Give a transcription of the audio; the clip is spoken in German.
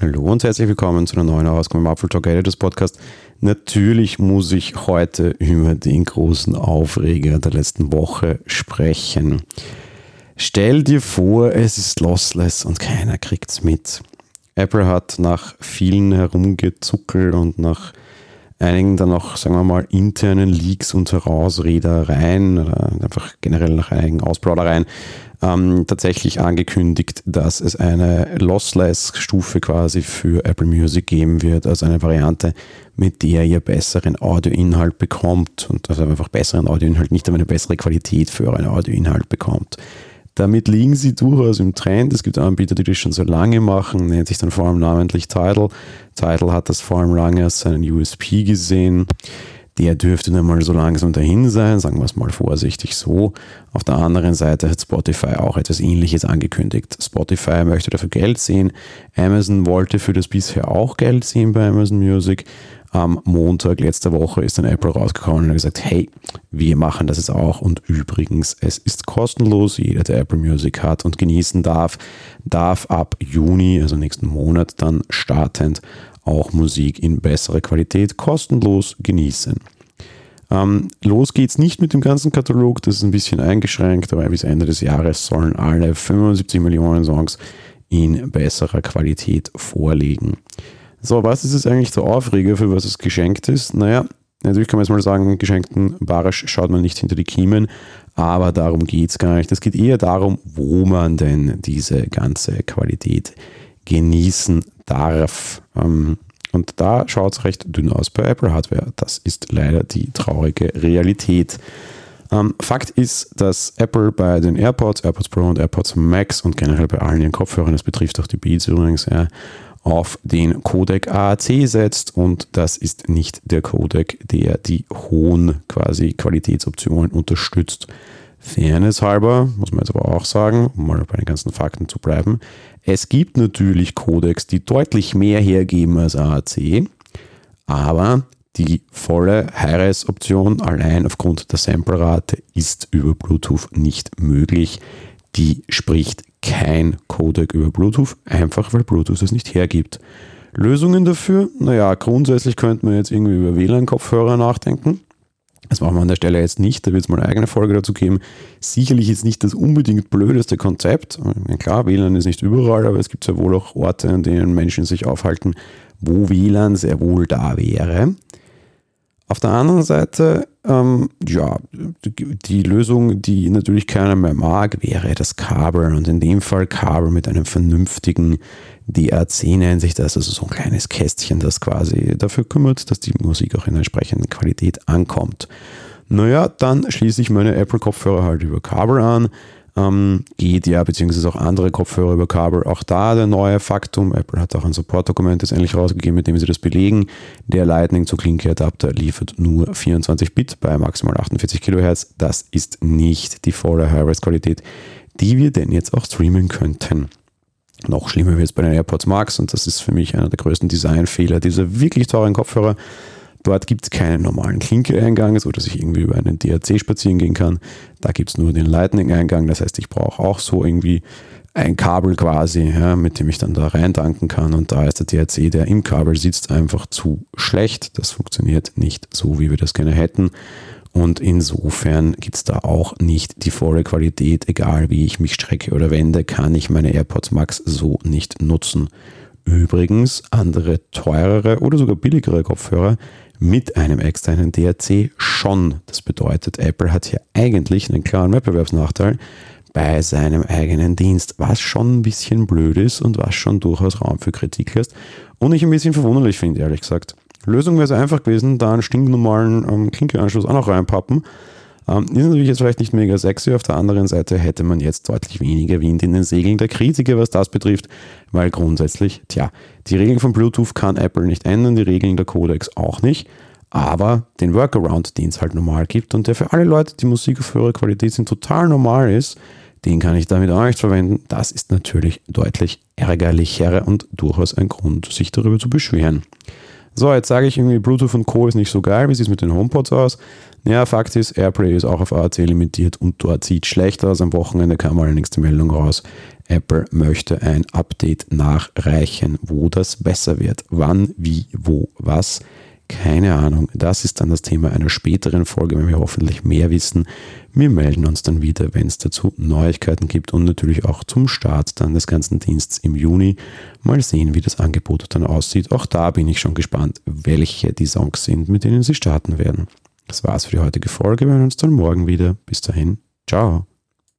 und herzlich willkommen zu einer neuen Ausgabe im Apfel Talk Editors Podcast. Natürlich muss ich heute über den großen Aufreger der letzten Woche sprechen. Stell dir vor, es ist lossless und keiner kriegt's mit. Apple hat nach vielen herumgezuckelt und nach einigen dann auch, sagen wir mal, internen Leaks und Herausredereien oder einfach generell nach einigen Ausplaudereien ähm, tatsächlich angekündigt, dass es eine Lossless-Stufe quasi für Apple Music geben wird, also eine Variante, mit der ihr besseren Audioinhalt bekommt und also einfach besseren Audioinhalt, nicht aber eine bessere Qualität für euren Audioinhalt bekommt. Damit liegen sie durchaus im Trend. Es gibt Anbieter, die das schon so lange machen, nennt sich dann vor allem namentlich Tidal. Tidal hat das vor allem lange als seinen USP gesehen. Der dürfte dann mal so langsam dahin sein, sagen wir es mal vorsichtig so. Auf der anderen Seite hat Spotify auch etwas Ähnliches angekündigt. Spotify möchte dafür Geld sehen. Amazon wollte für das bisher auch Geld sehen bei Amazon Music. Am Montag letzter Woche ist dann Apple rausgekommen und hat gesagt, hey, wir machen das jetzt auch und übrigens, es ist kostenlos. Jeder, der Apple Music hat und genießen darf, darf ab Juni, also nächsten Monat, dann startend auch Musik in besserer Qualität kostenlos genießen. Ähm, los geht's nicht mit dem ganzen Katalog, das ist ein bisschen eingeschränkt, aber bis Ende des Jahres sollen alle 75 Millionen Songs in besserer Qualität vorliegen. So, was ist es eigentlich der Aufreger, für was es geschenkt ist? Naja, natürlich kann man jetzt mal sagen, geschenkten Barisch schaut man nicht hinter die Kiemen, aber darum geht es gar nicht. Es geht eher darum, wo man denn diese ganze Qualität genießen darf. Ähm, und da schaut es recht dünn aus bei Apple Hardware. Das ist leider die traurige Realität. Ähm, Fakt ist, dass Apple bei den AirPods, AirPods Pro und AirPods Max und generell bei allen ihren Kopfhörern, das betrifft auch die Beats übrigens, ja, auf den Codec AAC setzt und das ist nicht der Codec, der die hohen quasi Qualitätsoptionen unterstützt. Fairness halber, muss man jetzt aber auch sagen, um mal bei den ganzen Fakten zu bleiben, es gibt natürlich Codecs, die deutlich mehr hergeben als AAC, aber die volle Hi-Res-Option allein aufgrund der Samplerate ist über Bluetooth nicht möglich. Die spricht kein Codec über Bluetooth, einfach weil Bluetooth es nicht hergibt. Lösungen dafür? Naja, grundsätzlich könnte man jetzt irgendwie über WLAN-Kopfhörer nachdenken. Das machen wir an der Stelle jetzt nicht, da wird es mal eine eigene Folge dazu geben. Sicherlich ist nicht das unbedingt blödeste Konzept. Klar, WLAN ist nicht überall, aber es gibt sehr wohl auch Orte, an denen Menschen sich aufhalten, wo WLAN sehr wohl da wäre. Auf der anderen Seite, ähm, ja, die Lösung, die natürlich keiner mehr mag, wäre das Kabel. Und in dem Fall Kabel mit einem vernünftigen DAC nennt sich das, also so ein kleines Kästchen, das quasi dafür kümmert, dass die Musik auch in entsprechender Qualität ankommt. Naja, dann schließe ich meine Apple-Kopfhörer halt über Kabel an ähm, geht ja, beziehungsweise auch andere Kopfhörer über Kabel. Auch da der neue Faktum. Apple hat auch ein Support-Dokument jetzt endlich rausgegeben, mit dem sie das belegen. Der Lightning zu Klinke-Adapter liefert nur 24 Bit bei maximal 48 Kilohertz. Das ist nicht die volle High-Res-Qualität, die wir denn jetzt auch streamen könnten. Noch schlimmer wird es bei den AirPods Max und das ist für mich einer der größten Designfehler dieser wirklich teuren Kopfhörer. Dort gibt es keinen normalen Klinke-Eingang, so dass ich irgendwie über einen DAC spazieren gehen kann. Da gibt es nur den Lightning-Eingang. Das heißt, ich brauche auch so irgendwie ein Kabel quasi, ja, mit dem ich dann da rein danken kann. Und da ist der DAC, der im Kabel sitzt, einfach zu schlecht. Das funktioniert nicht so, wie wir das gerne hätten. Und insofern gibt es da auch nicht die volle Qualität, egal wie ich mich strecke oder wende, kann ich meine AirPods Max so nicht nutzen. Übrigens, andere teurere oder sogar billigere Kopfhörer mit einem externen DRC schon. Das bedeutet, Apple hat hier eigentlich einen klaren Wettbewerbsnachteil bei seinem eigenen Dienst, was schon ein bisschen blöd ist und was schon durchaus Raum für Kritik lässt und ich ein bisschen verwunderlich finde, ehrlich gesagt. Lösung wäre es einfach gewesen, da einen stinknormalen ähm, Klinkeanschluss auch noch reinpappen ähm, ist natürlich jetzt vielleicht nicht mega sexy. Auf der anderen Seite hätte man jetzt deutlich weniger Wind in den Segeln der Kritiker, was das betrifft, weil grundsätzlich, tja, die Regeln von Bluetooth kann Apple nicht ändern, die Regeln der Codecs auch nicht. Aber den Workaround, den es halt normal gibt und der für alle Leute, die Musik auf höhere Qualität sind, total normal ist, den kann ich damit auch nicht verwenden. Das ist natürlich deutlich ärgerlicher und durchaus ein Grund, sich darüber zu beschweren. So, jetzt sage ich irgendwie, Bluetooth und Co. ist nicht so geil. Wie sieht es mit den HomePods aus? Ja, Fakt ist, AirPlay ist auch auf AAC limitiert und dort sieht schlechter aus. Am Wochenende kam allerdings die Meldung raus. Apple möchte ein Update nachreichen, wo das besser wird. Wann, wie, wo, was. Keine Ahnung. Das ist dann das Thema einer späteren Folge, wenn wir hoffentlich mehr wissen. Wir melden uns dann wieder, wenn es dazu Neuigkeiten gibt und natürlich auch zum Start dann des ganzen Dienstes im Juni. Mal sehen, wie das Angebot dann aussieht. Auch da bin ich schon gespannt, welche die Songs sind, mit denen sie starten werden. Das war's für die heutige Folge. Wir hören uns dann morgen wieder. Bis dahin. Ciao.